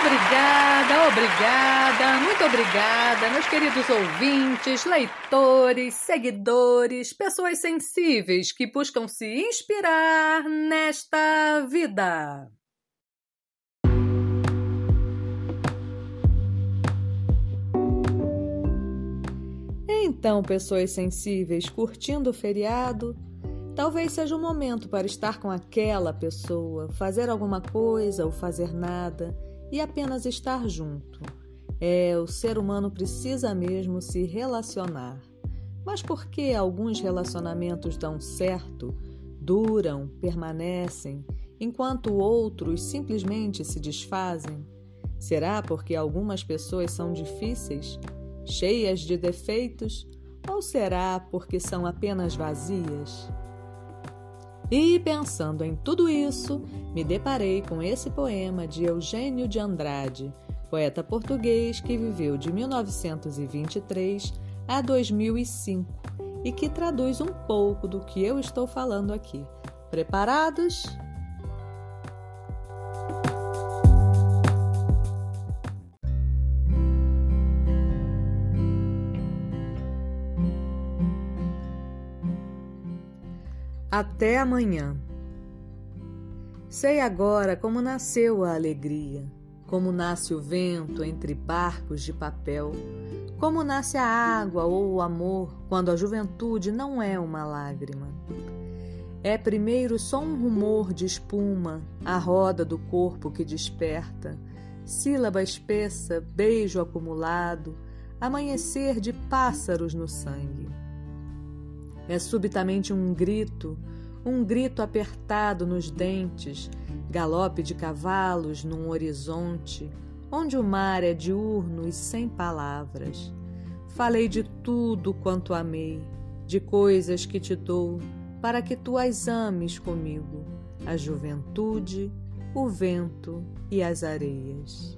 Obrigada, obrigada, muito obrigada, meus queridos ouvintes, leitores, seguidores, pessoas sensíveis que buscam se inspirar nesta vida. Então, pessoas sensíveis curtindo o feriado, talvez seja o momento para estar com aquela pessoa, fazer alguma coisa ou fazer nada e apenas estar junto. É, o ser humano precisa mesmo se relacionar. Mas por que alguns relacionamentos dão certo, duram, permanecem, enquanto outros simplesmente se desfazem? Será porque algumas pessoas são difíceis, cheias de defeitos, ou será porque são apenas vazias? E pensando em tudo isso, me deparei com esse poema de Eugênio de Andrade, poeta português que viveu de 1923 a 2005 e que traduz um pouco do que eu estou falando aqui. Preparados? Até amanhã. Sei agora como nasceu a alegria, como nasce o vento entre barcos de papel, como nasce a água ou o amor quando a juventude não é uma lágrima. É primeiro só um rumor de espuma, a roda do corpo que desperta, sílaba espessa, beijo acumulado, amanhecer de pássaros no sangue. É subitamente um grito, um grito apertado nos dentes, galope de cavalos num horizonte, onde o mar é diurno e sem palavras. Falei de tudo quanto amei, de coisas que te dou, para que tu as ames comigo, a juventude, o vento e as areias.